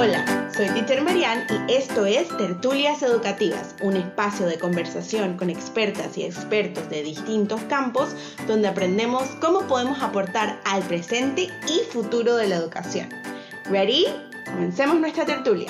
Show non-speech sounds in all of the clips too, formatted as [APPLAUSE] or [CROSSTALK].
Hola, soy Teacher Marian y esto es Tertulias Educativas, un espacio de conversación con expertas y expertos de distintos campos donde aprendemos cómo podemos aportar al presente y futuro de la educación. ¿Ready? Comencemos nuestra tertulia.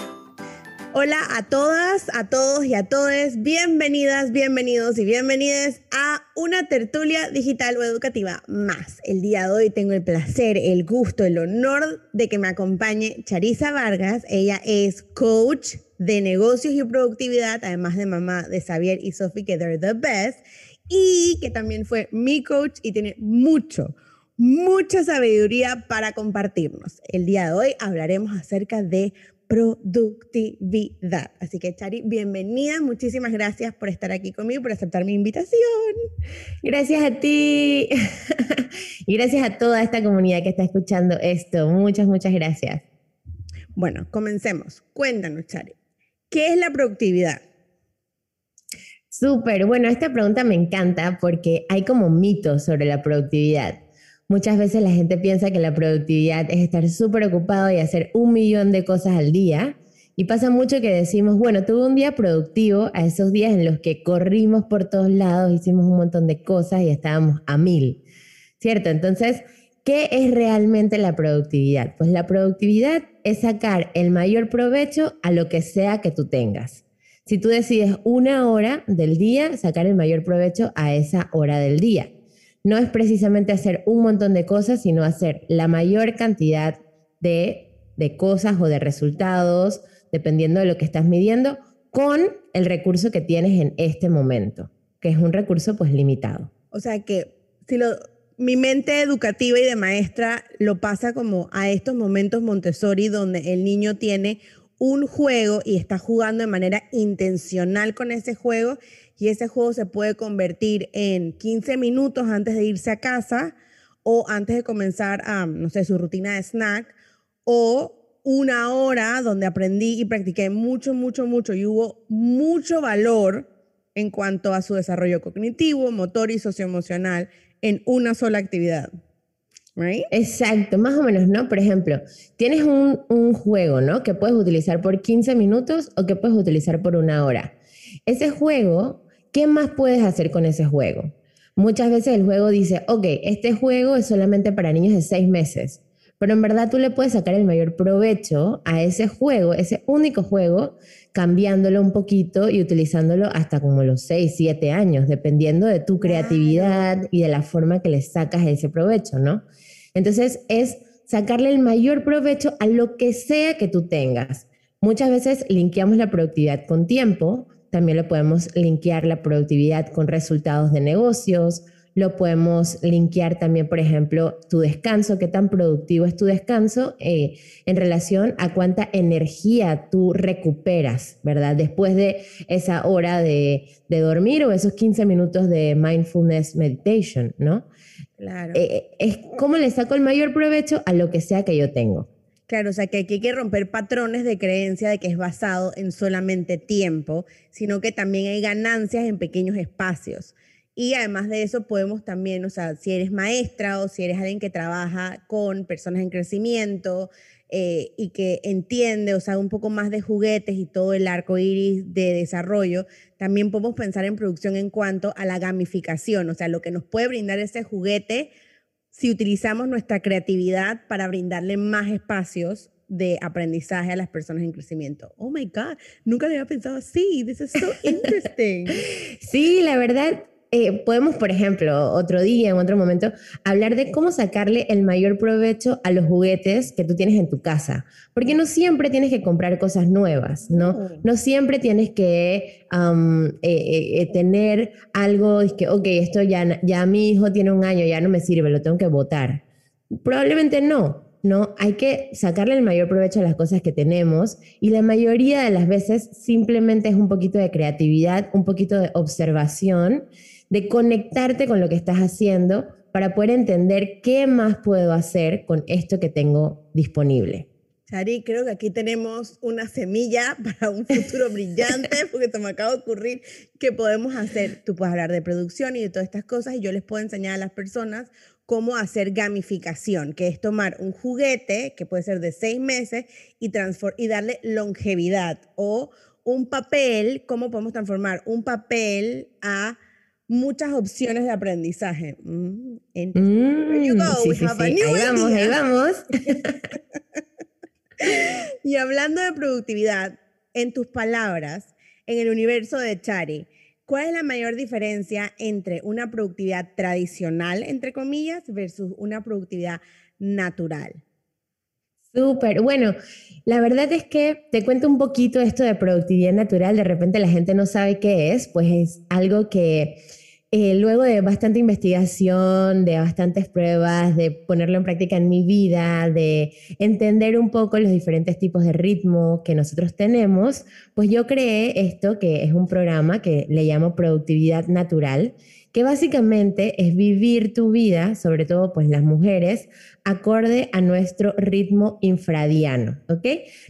Hola a todas, a todos y a todes. Bienvenidas, bienvenidos y bienvenidas a una tertulia digital o educativa más. El día de hoy tengo el placer, el gusto, el honor de que me acompañe Charisa Vargas. Ella es coach de negocios y productividad, además de mamá de Xavier y Sophie, que they're the best, y que también fue mi coach y tiene mucho, mucha sabiduría para compartirnos. El día de hoy hablaremos acerca de productividad. Así que, Chari, bienvenida. Muchísimas gracias por estar aquí conmigo, por aceptar mi invitación. Gracias a ti [LAUGHS] y gracias a toda esta comunidad que está escuchando esto. Muchas, muchas gracias. Bueno, comencemos. Cuéntanos, Chari, ¿qué es la productividad? Súper, bueno, esta pregunta me encanta porque hay como mitos sobre la productividad. Muchas veces la gente piensa que la productividad es estar súper ocupado y hacer un millón de cosas al día. Y pasa mucho que decimos, bueno, tuve un día productivo a esos días en los que corrimos por todos lados, hicimos un montón de cosas y estábamos a mil. ¿Cierto? Entonces, ¿qué es realmente la productividad? Pues la productividad es sacar el mayor provecho a lo que sea que tú tengas. Si tú decides una hora del día, sacar el mayor provecho a esa hora del día no es precisamente hacer un montón de cosas, sino hacer la mayor cantidad de, cosas o de resultados, dependiendo de lo que estás midiendo, con el recurso que tienes en este momento, que es un recurso pues limitado. O sea que si lo, mi mente educativa y de maestra lo pasa como a estos momentos Montessori donde el niño tiene un juego y está jugando de manera intencional con ese juego y ese juego se puede convertir en 15 minutos antes de irse a casa o antes de comenzar, a, no sé, su rutina de snack o una hora donde aprendí y practiqué mucho, mucho, mucho y hubo mucho valor en cuanto a su desarrollo cognitivo, motor y socioemocional en una sola actividad. Right? Exacto, más o menos, ¿no? Por ejemplo, tienes un, un, juego, ¿no? Que puedes utilizar por 15 minutos o que puedes utilizar por una hora. Ese juego ¿Qué más puedes hacer con ese juego? Muchas veces el juego dice, ok, este juego es solamente para niños de seis meses, pero en verdad tú le puedes sacar el mayor provecho a ese juego, ese único juego, cambiándolo un poquito y utilizándolo hasta como los seis, siete años, dependiendo de tu creatividad y de la forma que le sacas ese provecho, ¿no? Entonces es sacarle el mayor provecho a lo que sea que tú tengas. Muchas veces linkeamos la productividad con tiempo, también lo podemos linkear la productividad con resultados de negocios, lo podemos linkear también, por ejemplo, tu descanso, qué tan productivo es tu descanso eh, en relación a cuánta energía tú recuperas, ¿verdad? Después de esa hora de, dormir o esos 15 minutos de mindfulness meditation, ¿no? Claro. Eh, es cómo le saco el mayor provecho a lo que sea que yo tengo. Claro, o sea que aquí hay que romper patrones de creencia de que es basado en solamente tiempo, sino que también hay ganancias en pequeños espacios. Y además de eso podemos también, o sea, si eres maestra o si eres alguien que trabaja con personas en crecimiento eh, y que entiende, o sea, un poco más de juguetes y todo el arco iris de desarrollo, también podemos pensar en producción en cuanto a la gamificación, o sea, lo que nos puede brindar ese juguete si utilizamos nuestra creatividad para brindarle más espacios de aprendizaje a las personas en crecimiento. Oh my God, nunca lo había pensado así. This is so [LAUGHS] interesting. sí, la verdad, eh, podemos, por ejemplo, otro día, en otro momento, hablar de cómo sacarle el mayor provecho a los juguetes que tú tienes en tu casa. Porque no siempre tienes que comprar cosas nuevas, ¿no? No siempre tienes que eh, eh, tener algo, es que, ok, esto ya, ya mi hijo tiene un año, ya no me sirve, lo tengo que botar. Probablemente no. ¿no? Hay que sacarle el mayor provecho a las cosas que tenemos y la mayoría de las veces simplemente es un poquito de creatividad, un poquito de observación de conectarte con lo que estás haciendo para poder entender qué más puedo hacer con esto que tengo disponible. Chari, creo que aquí tenemos una semilla [LAUGHS] para un futuro brillante, [LAUGHS] porque se me acaba de ocurrir que podemos hacer, tú puedes hablar de producción y de todas estas cosas, y yo les puedo enseñar a las personas cómo hacer gamificación, que es tomar un juguete que puede ser de seis meses y, y darle longevidad o un papel, cómo podemos transformar un papel a muchas opciones de aprendizaje. Mm, mm, ahí vamos, ahí vamos. [LAUGHS] y hablando de productividad, en tus palabras, en el universo de Chari, ¿cuál es la mayor diferencia entre una productividad tradicional, entre comillas, versus una productividad natural? Súper, bueno, la verdad es que te cuento un poquito esto de productividad natural, de repente la gente no sabe qué es, pues es algo que eh, luego de bastante investigación, de bastantes pruebas, de ponerlo en práctica en mi vida, de entender un poco los diferentes tipos de ritmo que nosotros tenemos, pues yo creé esto que es un programa que le llamo Productividad Natural que básicamente es vivir tu vida, sobre todo pues las mujeres, acorde a nuestro ritmo infradiano, ¿ok?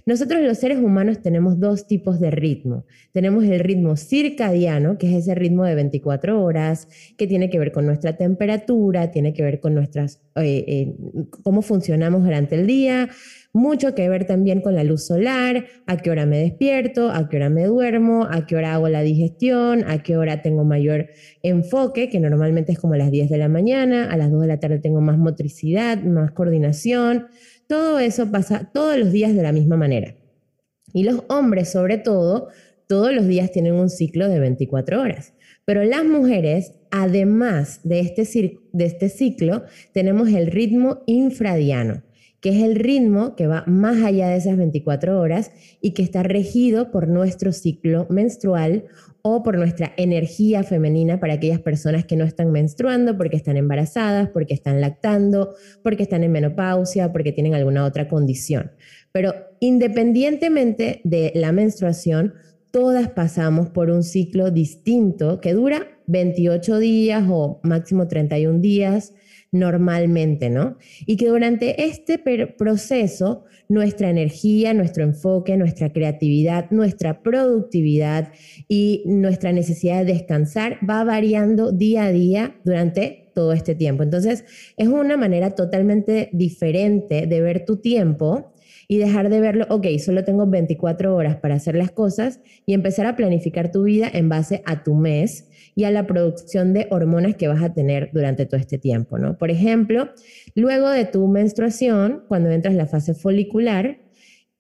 Nosotros los seres humanos tenemos dos tipos de ritmo. Tenemos el ritmo circadiano, que es ese ritmo de 24 horas, que tiene que ver con nuestra temperatura, tiene que ver con nuestras, eh, eh, cómo funcionamos durante el día, mucho que ver también con la luz solar, a qué hora me despierto, a qué hora me duermo, a qué hora hago la digestión, a qué hora tengo mayor enfoque, que normalmente es como a las 10 de la mañana, a las 2 de la tarde tengo más motricidad, más coordinación. Todo eso pasa todos los días de la misma manera. Y los hombres, sobre todo, todos los días tienen un ciclo de 24 horas. Pero las mujeres, además de este, de este ciclo, tenemos el ritmo infradiano que es el ritmo que va más allá de esas 24 horas y que está regido por nuestro ciclo menstrual o por nuestra energía femenina para aquellas personas que no están menstruando porque están embarazadas, porque están lactando, porque están en menopausia, porque tienen alguna otra condición. Pero independientemente de la menstruación, todas pasamos por un ciclo distinto que dura 28 días o máximo 31 días normalmente, ¿no? Y que durante este proceso nuestra energía, nuestro enfoque, nuestra creatividad, nuestra productividad y nuestra necesidad de descansar va variando día a día durante todo este tiempo. Entonces, es una manera totalmente diferente de ver tu tiempo y dejar de verlo, ok, solo tengo 24 horas para hacer las cosas y empezar a planificar tu vida en base a tu mes y a la producción de hormonas que vas a tener durante todo este tiempo, ¿no? Por ejemplo, luego de tu menstruación, cuando entras en la fase folicular,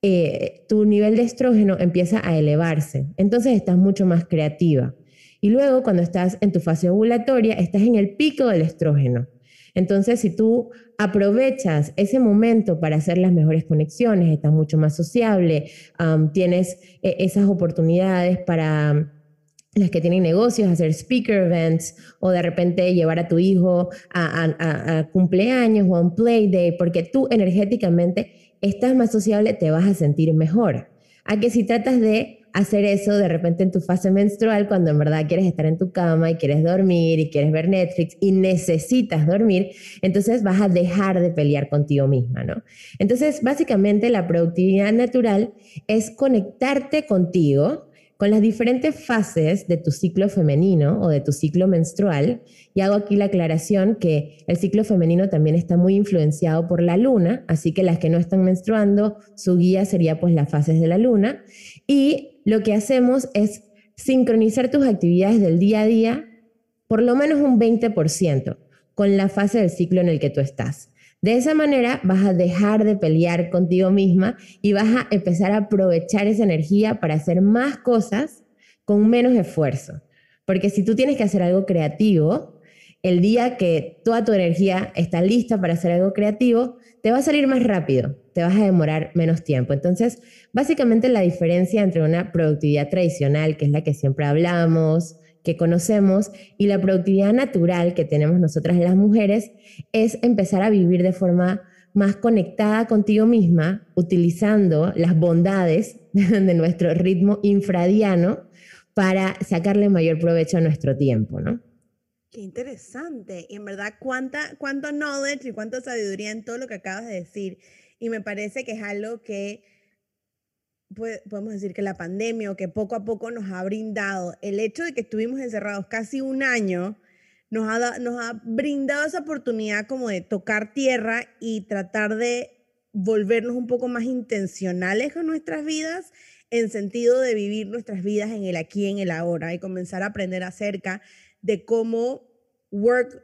eh, tu nivel de estrógeno empieza a elevarse, entonces estás mucho más creativa. Y luego, cuando estás en tu fase ovulatoria, estás en el pico del estrógeno. Entonces, si tú aprovechas ese momento para hacer las mejores conexiones, estás mucho más sociable, tienes eh, esas oportunidades para las que tienen negocios, hacer speaker events o de repente llevar a tu hijo a, cumpleaños o a un play day, porque tú energéticamente estás más sociable, te vas a sentir mejor. A que si tratas de hacer eso de repente en tu fase menstrual, cuando en verdad quieres estar en tu cama y quieres dormir y quieres ver Netflix y necesitas dormir, entonces vas a dejar de pelear contigo misma, ¿no? Entonces, básicamente la productividad natural es conectarte contigo con las diferentes fases de tu ciclo femenino o de tu ciclo menstrual. Y hago aquí la aclaración que el ciclo femenino también está muy influenciado por la luna, así que las que no están menstruando, su guía sería pues las fases de la luna. Y lo que hacemos es sincronizar tus actividades del día a día por lo menos un 20% con la fase del ciclo en el que tú estás. De esa manera vas a dejar de pelear contigo misma y vas a empezar a aprovechar esa energía para hacer más cosas con menos esfuerzo. Porque si tú tienes que hacer algo creativo, el día que toda tu energía está lista para hacer algo creativo, te va a salir más rápido, te vas a demorar menos tiempo. Entonces, básicamente la diferencia entre una productividad tradicional, que es la que siempre hablamos, que conocemos y la productividad natural que tenemos nosotras las mujeres es empezar a vivir de forma más conectada contigo misma, utilizando las bondades [LAUGHS] de nuestro ritmo infradiano para sacarle mayor provecho a nuestro tiempo, ¿no? Qué interesante. Y en verdad, cuánta, cuánto knowledge y cuánta sabiduría en todo lo que acabas de decir. Y me parece que es algo que podemos decir que la pandemia o que poco a poco nos ha brindado el hecho de que estuvimos encerrados casi un año, nos ha, nos ha brindado esa oportunidad como de tocar tierra y tratar de volvernos un poco más intencionales con nuestras vidas en sentido de vivir nuestras vidas en el aquí, en el ahora y comenzar a aprender acerca de cómo work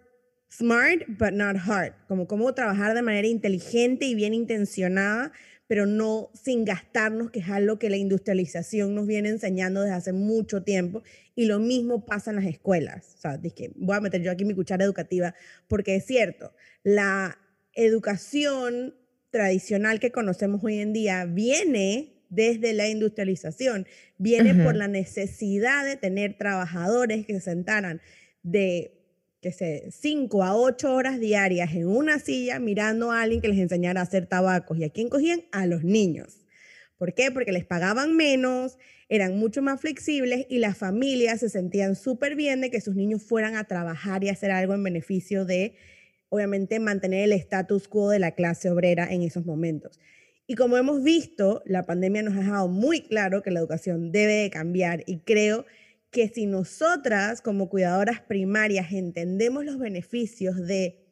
smart but not hard, como cómo trabajar de manera inteligente y bien intencionada, pero no sin gastarnos, que es algo que la industrialización nos viene enseñando desde hace mucho tiempo. Y lo mismo pasa en las escuelas. O sea, que voy a meter yo aquí mi cuchara educativa, porque es cierto, la educación tradicional que conocemos hoy en día viene desde la industrialización, viene por la necesidad de tener trabajadores que se sentaran de que sé, cinco a ocho horas diarias en una silla mirando a alguien que les enseñara a hacer tabacos. ¿Y a quién cogían? A los niños. ¿Por qué? Porque les pagaban menos, eran mucho más flexibles y las familias se sentían súper bien de que sus niños fueran a trabajar y hacer algo en beneficio de, obviamente, mantener el status quo de la clase obrera en esos momentos. Y como hemos visto, la pandemia nos ha dejado muy claro que la educación debe de cambiar y creo que si nosotras como cuidadoras primarias entendemos los beneficios de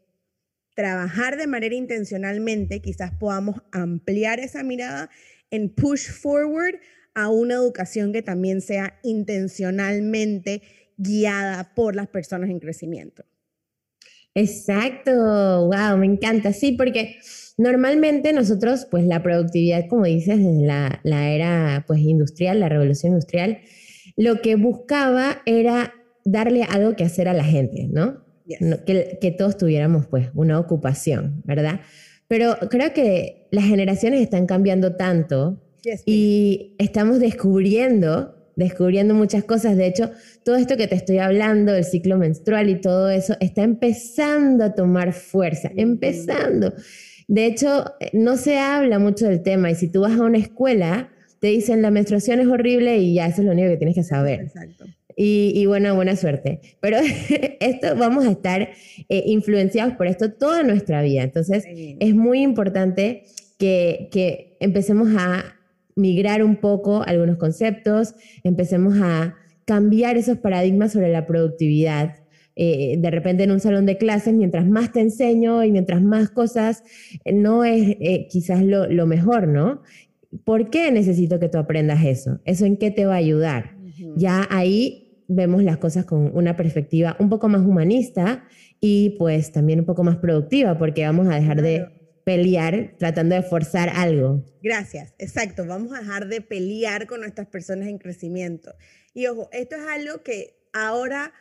trabajar de manera intencionalmente, quizás podamos ampliar esa mirada en push forward a una educación que también sea intencionalmente guiada por las personas en crecimiento. Exacto, wow, me encanta, sí, porque normalmente nosotros, pues la productividad, como dices, desde la, la era pues industrial, la revolución industrial, lo que buscaba era darle algo que hacer a la gente, ¿no? que, todos tuviéramos pues una ocupación, ¿verdad? Pero creo que las generaciones están cambiando tanto y estamos descubriendo descubriendo muchas cosas. De hecho, todo esto que te estoy hablando, el ciclo menstrual y todo eso, está empezando a tomar fuerza, empezando. De hecho, no se habla mucho del tema y si tú vas a una escuela, te dicen la menstruación es horrible y ya eso es lo único que tienes que saber. Exacto. Y, bueno, buena suerte. Pero [LAUGHS] esto vamos a estar eh, influenciados por esto toda nuestra vida. Entonces, es muy importante que, que empecemos a migrar un poco algunos conceptos, empecemos a cambiar esos paradigmas sobre la productividad. Eh, de repente en un salón de clases, mientras más te enseño y mientras más cosas, eh, no es quizás lo, lo, mejor, ¿no? ¿Por qué necesito que tú aprendas eso? ¿Eso en qué te va a ayudar? Ya ahí vemos las cosas con una perspectiva un poco más humanista y pues también un poco más productiva porque vamos a dejar de pelear tratando de forzar algo. Gracias, exacto. Vamos a dejar de pelear con nuestras personas en crecimiento. Y ojo, esto es algo que ahora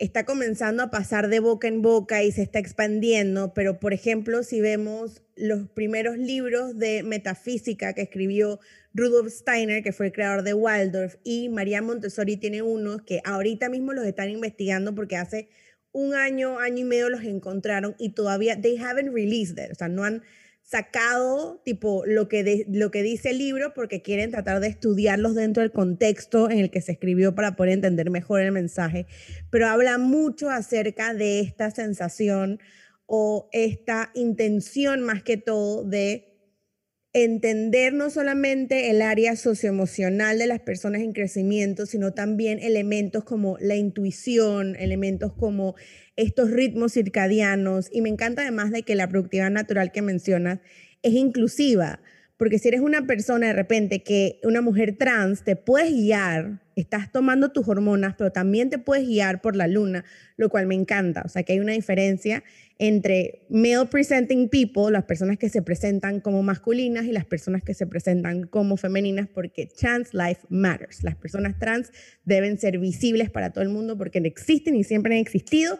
está comenzando a pasar de boca en boca y se está expandiendo, pero por ejemplo, si vemos los primeros libros de metafísica que escribió Rudolf Steiner, que fue el creador de Waldorf, y María Montessori tiene unos que ahorita mismo los están investigando porque hace un año, año y medio los encontraron y todavía, they haven't released it, o sea, no han sacado tipo lo que, lo que dice el libro porque quieren tratar de estudiarlos dentro del contexto en el que se escribió para poder entender mejor el mensaje, pero habla mucho acerca de esta sensación o esta intención más que todo de entender no solamente el área socioemocional de las personas en crecimiento, sino también elementos como la intuición, elementos como estos ritmos circadianos. Y me encanta además de que la productividad natural que mencionas es inclusiva, porque si eres una persona de repente que una mujer trans, te puedes guiar, estás tomando tus hormonas, pero también te puedes guiar por la luna, lo cual me encanta. O sea que hay una diferencia entre male presenting people, las personas que se presentan como masculinas y las personas que se presentan como femeninas, porque trans life matters. Las personas trans deben ser visibles para todo el mundo porque existen y siempre han existido.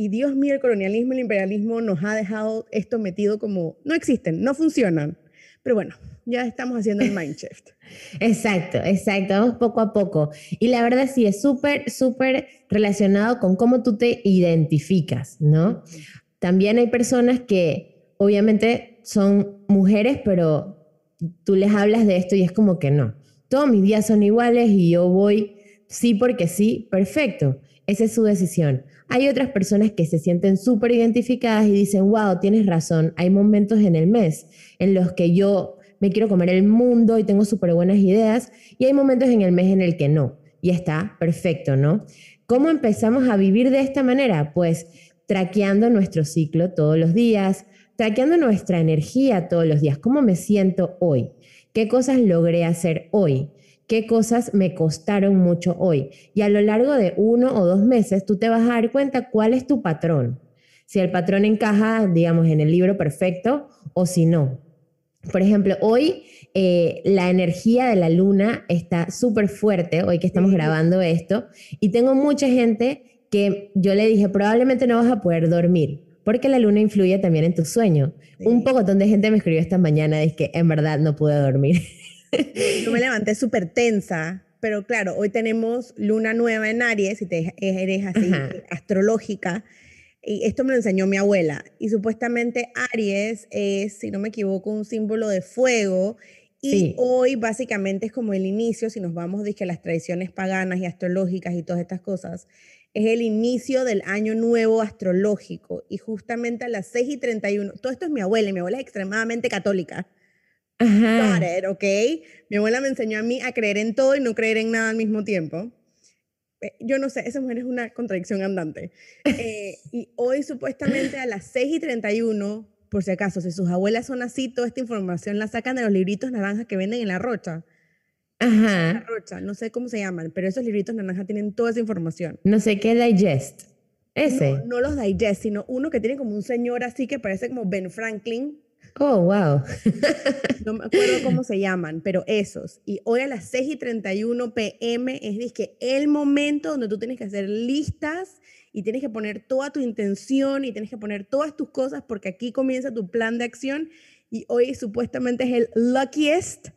Y Dios mío, el colonialismo el imperialismo nos ha dejado esto metido como no existen, no funcionan. Pero bueno, ya estamos haciendo el mind shift. [LAUGHS] Exacto, exacto, vamos poco a poco. Y la verdad sí, es súper, súper relacionado con cómo tú te identificas, ¿no? También hay personas que obviamente son mujeres, pero tú les hablas de esto y es como que no. Todos mis días son iguales y yo voy sí porque sí, perfecto. Esa es su decisión. Hay otras personas que se sienten súper identificadas y dicen, wow, tienes razón, hay momentos en el mes en los que yo me quiero comer el mundo y tengo súper buenas ideas y hay momentos en el mes en el que no. Y está perfecto, ¿no? ¿Cómo empezamos a vivir de esta manera? Pues traqueando nuestro ciclo todos los días, traqueando nuestra energía todos los días. ¿Cómo me siento hoy? ¿Qué cosas logré hacer hoy? ¿Qué cosas me costaron mucho hoy? Y a lo largo de uno o dos meses, tú te vas a dar cuenta cuál es tu patrón. Si el patrón encaja, digamos, en el libro perfecto o si no. Por ejemplo, hoy eh, la energía de la luna está súper fuerte, hoy que estamos grabando esto, y tengo mucha gente que yo le dije, probablemente no vas a poder dormir, porque la luna influye también en tu sueño. Un poco de gente me escribió esta mañana, es que en verdad no pude dormir. [LAUGHS] [LAUGHS] Yo me levanté súper tensa, pero claro, hoy tenemos luna nueva en Aries, y te, eres así astrológica, y esto me lo enseñó mi abuela. Y supuestamente Aries es, si no me equivoco, un símbolo de fuego. Y hoy básicamente es como el inicio, si nos vamos a las tradiciones paganas y astrológicas y todas estas cosas, es el inicio del año nuevo astrológico. Y justamente a las 6 y 31, todo esto es mi abuela, y mi abuela es extremadamente católica. Ajá. ¿ok? Mi abuela me enseñó a mí a creer en todo y no creer en nada al mismo tiempo. Eh, yo no sé, esa mujer es una contradicción andante. Eh, [LAUGHS] y hoy supuestamente a las 6 y 31, por si acaso, si sus abuelas son así, toda esta información la sacan de los libritos naranjas que venden en la rocha. Ajá. La rocha, no sé cómo se llaman, pero esos libritos naranjas tienen toda esa información. No sé qué digest. Ese. No, no los digest, sino uno que tiene como un señor así que parece como Ben Franklin, Oh, wow. no me acuerdo cómo [LAUGHS] se llaman, pero esos. Y hoy a las 6 y 31 pm es que el momento donde tú tienes que hacer listas y tienes que poner toda tu intención y tienes que poner todas tus cosas porque aquí comienza tu plan de acción y hoy supuestamente es el luckiest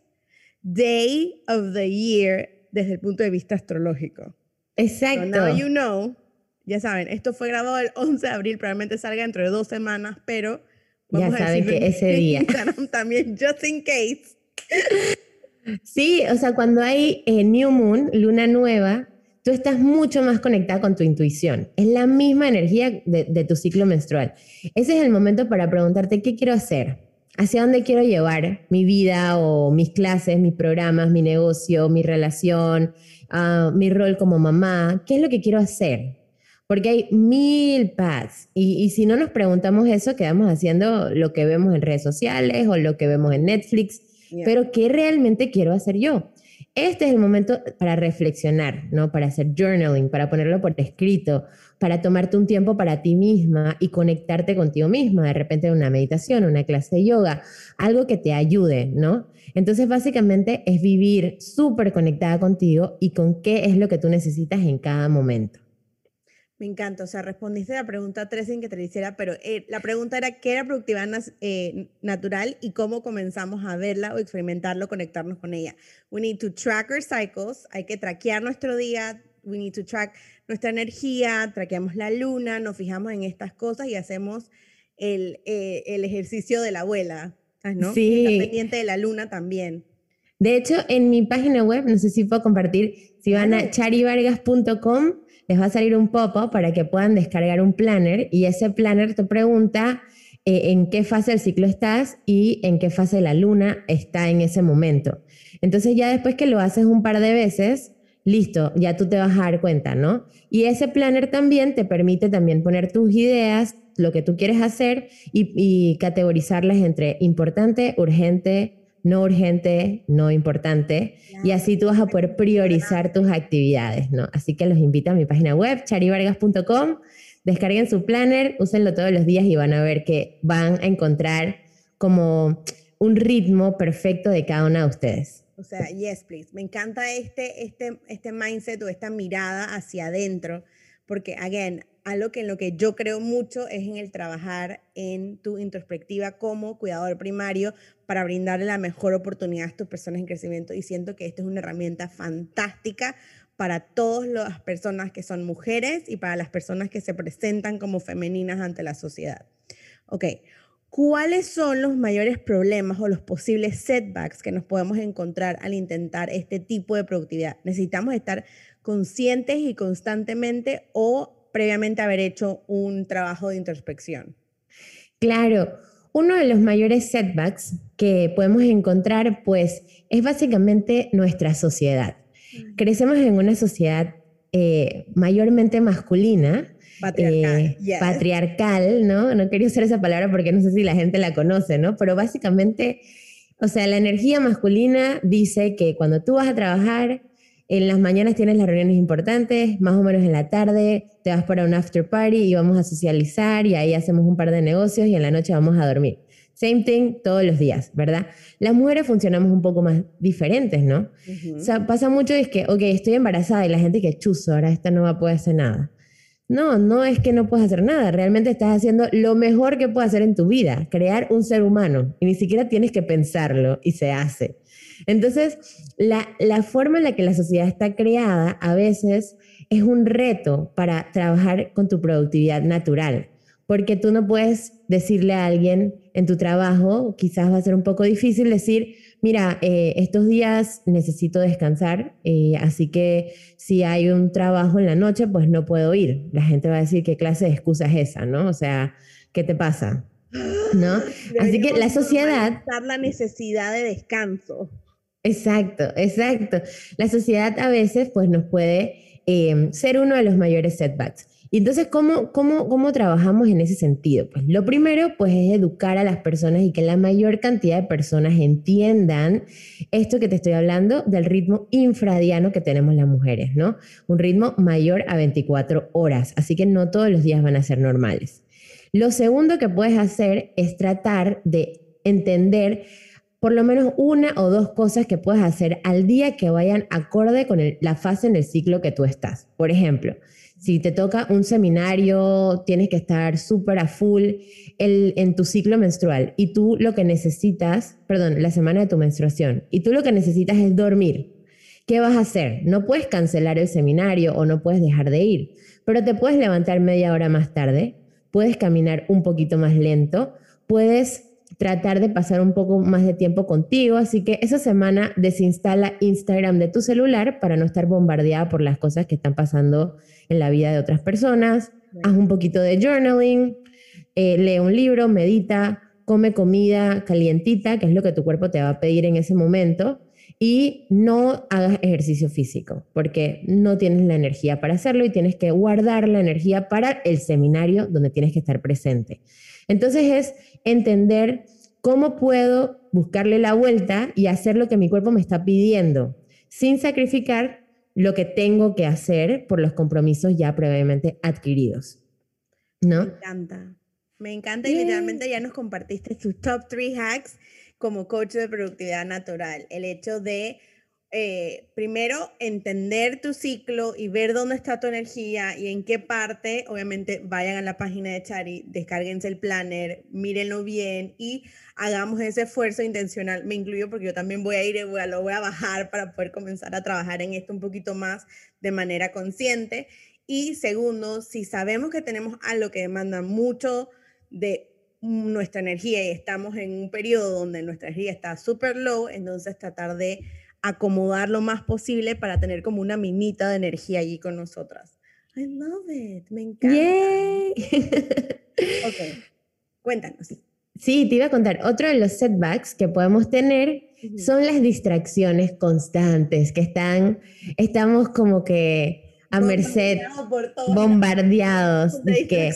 day of the year desde el punto de vista astrológico. Exacto. So now you know, ya saben, esto fue grabado el 11 de abril, probablemente salga dentro de dos semanas, pero ya saben que ese día. también, just in case. Sí, o sea, cuando hay eh, New Moon, luna nueva, tú estás mucho más conectada con tu intuición. Es la misma energía de, de, tu ciclo menstrual. Ese es el momento para preguntarte qué quiero hacer, hacia dónde quiero llevar mi vida o mis clases, mis programas, mi negocio, mi relación, uh, mi rol como mamá. ¿Qué es lo que quiero hacer? Porque hay mil paths. Y, si no nos preguntamos eso, quedamos haciendo lo que vemos en redes sociales o lo que vemos en Netflix. Pero ¿qué realmente quiero hacer yo? Este es el momento para reflexionar, ¿no? Para hacer journaling, para ponerlo por escrito, para tomarte un tiempo para ti misma y conectarte contigo misma, de repente una meditación, una clase de yoga, algo que te ayude, ¿no? Entonces, básicamente es vivir súper conectada contigo y con qué es lo que tú necesitas en cada momento. Me encanta, o sea, respondiste la pregunta 3 sin que te lo hiciera, pero eh, la pregunta era qué era productividad eh, natural y cómo comenzamos a verla o experimentarlo, conectarnos con ella. We need to track our cycles, hay que traquear nuestro día, we need to track nuestra energía, traqueamos la luna, nos fijamos en estas cosas y hacemos el, eh, el ejercicio de la abuela, ¿no? Sí. pendiente de la luna también. De hecho, en mi página web, no sé si puedo compartir, si van a charivargas.com, les va a salir un pop para que puedan descargar un planner y ese planner te pregunta eh, en qué fase del ciclo estás y en qué fase la luna está en ese momento. Entonces ya después que lo haces un par de veces, listo, ya tú te vas a dar cuenta, ¿no? Y ese planner también te permite también poner tus ideas, lo que tú quieres hacer y categorizarlas entre importante, urgente, no urgente, no importante, y así tú vas a poder priorizar tus actividades, ¿no? Así que los invito a mi página web, charivargas.com, descarguen su planner, úsenlo todos los días y van a ver que van a encontrar como un ritmo perfecto de cada una de ustedes. O sea, yes, please. Me encanta este, este, este mindset o esta mirada hacia adentro, porque, again, algo que en lo que yo creo mucho es en el trabajar en tu introspectiva como cuidador primario para brindarle la mejor oportunidad a tus personas en crecimiento y siento que esta es una herramienta fantástica para todas las personas que son mujeres y para las personas que se presentan como femeninas ante la sociedad. Ok, ¿cuáles son los mayores problemas o los posibles setbacks que nos podemos encontrar al intentar este tipo de productividad? Necesitamos estar conscientes y constantemente o previamente haber hecho un trabajo de introspección. Claro, uno de los mayores setbacks que podemos encontrar, pues, es básicamente nuestra sociedad. Crecemos en una sociedad eh, mayormente masculina. Patriarcal, eh, yes. patriarcal, ¿no? No quería usar esa palabra porque no sé si la gente la conoce, ¿no? Pero básicamente, o sea, la energía masculina dice que cuando tú vas a trabajar, en las mañanas tienes las reuniones importantes, más o menos en la tarde te vas para un after party y vamos a socializar y ahí hacemos un par de negocios y en la noche vamos a dormir. Same thing todos los días, ¿verdad? Las mujeres funcionamos un poco más diferentes, ¿no? O sea, pasa mucho es que, ok, estoy embarazada y la gente que chuzo, ahora esta no va a poder hacer nada. No, no es que no puedas hacer nada, realmente estás haciendo lo mejor que puedes hacer en tu vida, crear un ser humano y ni siquiera tienes que pensarlo y se hace. Entonces, la, la forma en la que la sociedad está creada a veces es un reto para trabajar con tu productividad natural, porque tú no puedes decirle a alguien en tu trabajo, quizás va a ser un poco difícil decir, mira, eh, estos días necesito descansar, eh, así que si hay un trabajo en la noche, pues no puedo ir. La gente va a decir, ¿qué clase de excusa es esa? ¿No? O sea, ¿qué te pasa? ¿No? [GASPS] Así que la sociedad... la necesidad de descanso. Exacto, exacto. La sociedad a veces pues nos puede eh, ser uno de los mayores setbacks. Y entonces, ¿cómo, cómo, ¿cómo trabajamos en ese sentido? Pues lo primero pues es educar a las personas y que la mayor cantidad de personas entiendan esto que te estoy hablando del ritmo infradiano que tenemos las mujeres, ¿no? Un ritmo mayor a 24 horas, así que no todos los días van a ser normales. Lo segundo que puedes hacer es tratar de entender por lo menos una o dos cosas que puedes hacer al día que vayan acorde con la fase en el ciclo que tú estás. Por ejemplo, si te toca un seminario, tienes que estar súper a full en tu ciclo menstrual y tú lo que necesitas, perdón, la semana de tu menstruación, y tú lo que necesitas es dormir. ¿Qué vas a hacer? No puedes cancelar el seminario o no puedes dejar de ir, pero te puedes levantar media hora más tarde, puedes caminar un poquito más lento, puedes tratar de pasar un poco más de tiempo contigo, así que esa semana desinstala Instagram de tu celular para no estar bombardeada por las cosas que están pasando en la vida de otras personas, haz un poquito de journaling, eh, lee un libro, medita, come comida calientita, que es lo que tu cuerpo te va a pedir en ese momento, y no hagas ejercicio físico, porque no tienes la energía para hacerlo y tienes que guardar la energía para el seminario donde tienes que estar presente. Entonces es entender cómo puedo buscarle la vuelta y hacer lo que mi cuerpo me está pidiendo, sin sacrificar lo que tengo que hacer por los compromisos ya previamente adquiridos. Me ¿No? encanta. Me encanta y literalmente ya nos compartiste tus top three hacks como coach de productividad natural. El hecho de, eh, primero, entender tu ciclo y ver dónde está tu energía y en qué parte. Obviamente, vayan a la página de Chari, descárguense el planner, mírenlo bien y hagamos ese esfuerzo intencional. Me incluyo porque yo también voy a ir y voy a, lo voy a bajar para poder comenzar a trabajar en esto un poquito más de manera consciente. Y segundo, si sabemos que tenemos algo que demanda mucho de nuestra energía y estamos en un periodo donde nuestra energía está súper low, entonces tratar de acomodar lo más posible para tener como una minita de energía allí con nosotras. I love it, me encanta. ¡Yay! Ok, cuéntanos. Sí, te iba a contar, otro de los setbacks que podemos tener son las distracciones constantes, que están, estamos como que a merced, bombardeados, de que.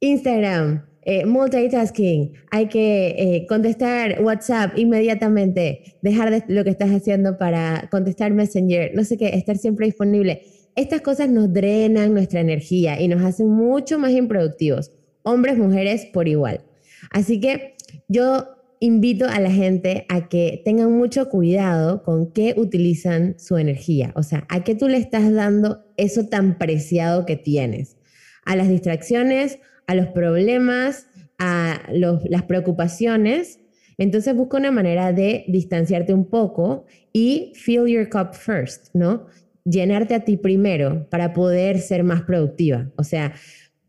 Instagram, eh, multitasking, hay que eh, contestar WhatsApp inmediatamente, dejar de lo que estás haciendo para contestar Messenger, no sé qué, estar siempre disponible. Estas cosas nos drenan nuestra energía y nos hacen mucho más improductivos, hombres, mujeres por igual. Así que yo invito a la gente a que tengan mucho cuidado con qué utilizan su energía, o sea, a qué tú le estás dando eso tan preciado que tienes, a las distracciones, a los problemas, a las preocupaciones. Entonces busca una manera de distanciarte un poco y fill your cup first, ¿no? Llenarte a ti primero para poder ser más productiva. O sea,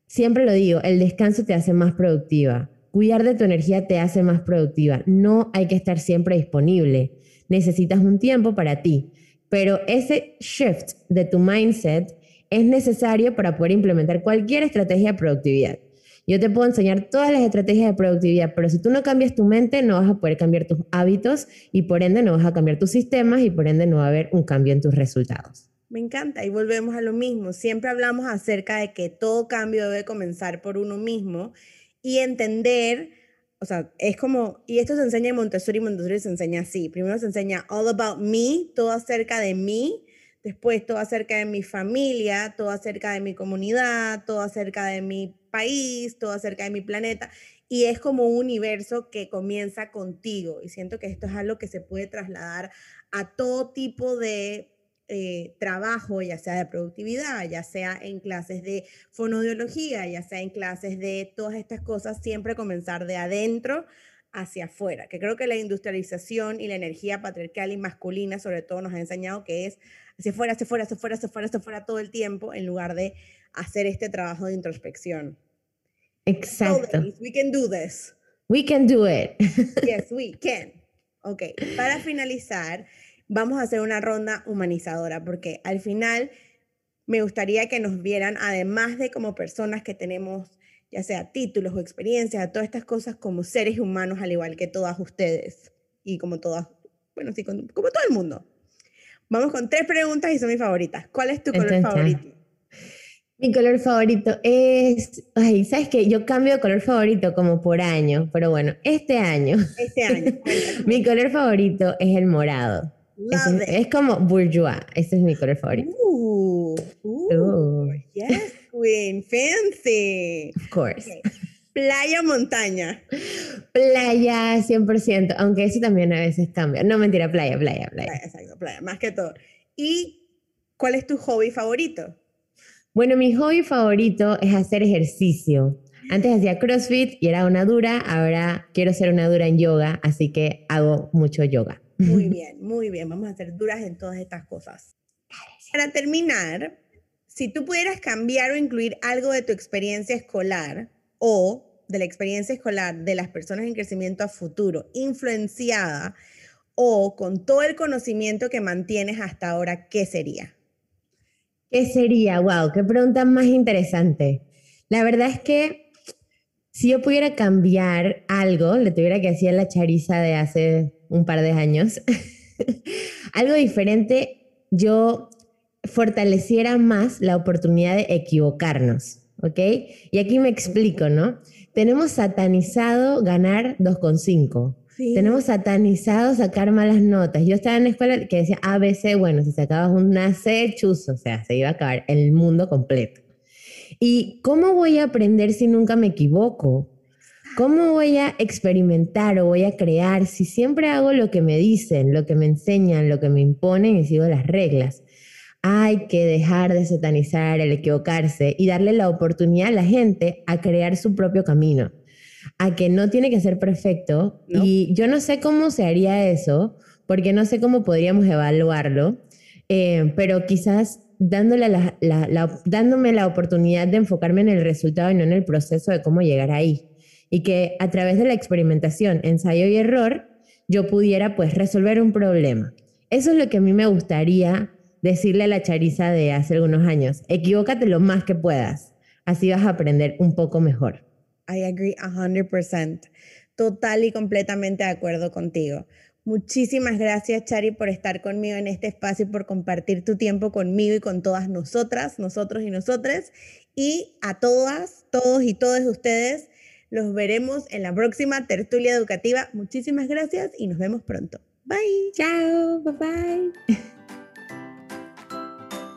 siempre lo digo, el descanso te hace más productiva. Cuidar de tu energía te hace más productiva. No hay que estar siempre disponible. Necesitas un tiempo para ti. Pero ese shift de tu mindset es necesario para poder implementar cualquier estrategia de productividad. Yo te puedo enseñar todas las estrategias de productividad, pero si tú no cambias tu mente, no vas a poder cambiar tus hábitos y por ende no vas a cambiar tus sistemas y por ende no va a haber un cambio en tus resultados. Me encanta y volvemos a lo mismo. Siempre hablamos acerca de que todo cambio debe comenzar por uno mismo y entender, o sea, es como, y esto se enseña en Montessori, Montessori se enseña así. Primero se enseña all about me, todo acerca de mí, después todo acerca de mi familia, todo acerca de mi comunidad, todo acerca de mi país, todo acerca de mi planeta. Y es como un universo que comienza contigo. Y siento que esto es algo que se puede trasladar a todo tipo de eh, trabajo, ya sea de productividad, ya sea en clases de fonoaudiología, ya sea en clases de todas estas cosas, siempre comenzar de adentro hacia afuera, que creo que la industrialización y la energía patriarcal y masculina sobre todo nos ha enseñado que es hacia afuera, hacia afuera, hacia afuera, hacia afuera, hacia afuera todo el tiempo, en lugar de hacer este trabajo de introspección. Exacto. we can do this. We can do it. [LAUGHS] yes, we can. Ok, para finalizar, vamos a hacer una ronda humanizadora, porque al final me gustaría que nos vieran, además de como personas que tenemos, ya sea títulos o experiencias, todas estas cosas como seres humanos, al igual que todas ustedes y como todas, bueno, sí, como, todo el mundo. Vamos con tres preguntas y son mis favoritas. ¿Cuál es tu color favorito? Mi color favorito es, ay, sabes que yo cambio de color favorito como por año, pero bueno, este año. Este año. [LAUGHS] mi color favorito es el morado. Es, como bourgeois. Ese es mi color favorito. Uh, uh, Yes, queen. Fancy. Of course. Playa montaña. Playa 100%, aunque eso también a veces cambia. No, mentira, playa, playa, playa. playa exacto, playa, más que todo. ¿Y cuál es tu hobby favorito? Bueno, mi hobby favorito es hacer ejercicio. Antes hacía CrossFit y era una dura, ahora quiero ser una dura en yoga, así que hago mucho yoga. Muy [LAUGHS] bien, muy bien. Vamos a ser duras en todas estas cosas. Para terminar, si tú pudieras cambiar o incluir algo de tu experiencia escolar o de la experiencia escolar de las personas en crecimiento a futuro, influenciada o con todo el conocimiento que mantienes hasta ahora, ¿qué sería? ¿Qué sería? Wow, qué pregunta más interesante. La verdad es que si yo pudiera cambiar algo, le tuviera que decir la chariza de hace un par de años, [LAUGHS] algo diferente, yo fortaleciera más la oportunidad de equivocarnos, ¿ok? Y aquí me explico, ¿no? Tenemos satanizado ganar 2,5. Tenemos satanizado sacar malas notas. Yo estaba en la escuela que decía ABC, bueno, si sacabas una C, chuzo, o sea, se iba a acabar el mundo completo. ¿Y cómo voy a aprender si nunca me equivoco? ¿Cómo voy a experimentar o voy a crear si siempre hago lo que me dicen, lo que me enseñan, lo que me imponen y sigo las reglas? Hay que dejar de satanizar el equivocarse y darle la oportunidad a la gente a crear su propio camino, a que no tiene que ser perfecto. Y yo no sé cómo se haría eso, porque no sé cómo podríamos evaluarlo, eh, pero quizás dándole dándome la oportunidad de enfocarme en el resultado y no en el proceso de cómo llegar ahí y que a través de la experimentación, ensayo y error, yo pudiera pues resolver un problema. Eso es lo que a mí me gustaría decirle a la Chariza de hace algunos años. Equivócate lo más que puedas. Así vas a aprender un poco mejor. I agree 100%. Total y completamente de acuerdo contigo. Muchísimas gracias, Chari, por estar conmigo en este espacio y por compartir tu tiempo conmigo y con todas nosotras, nosotros y nosotres. Y a todas, todos y todas ustedes, los veremos en la próxima tertulia educativa. Muchísimas gracias y nos vemos pronto. Bye. Chao. Bye bye. [LAUGHS]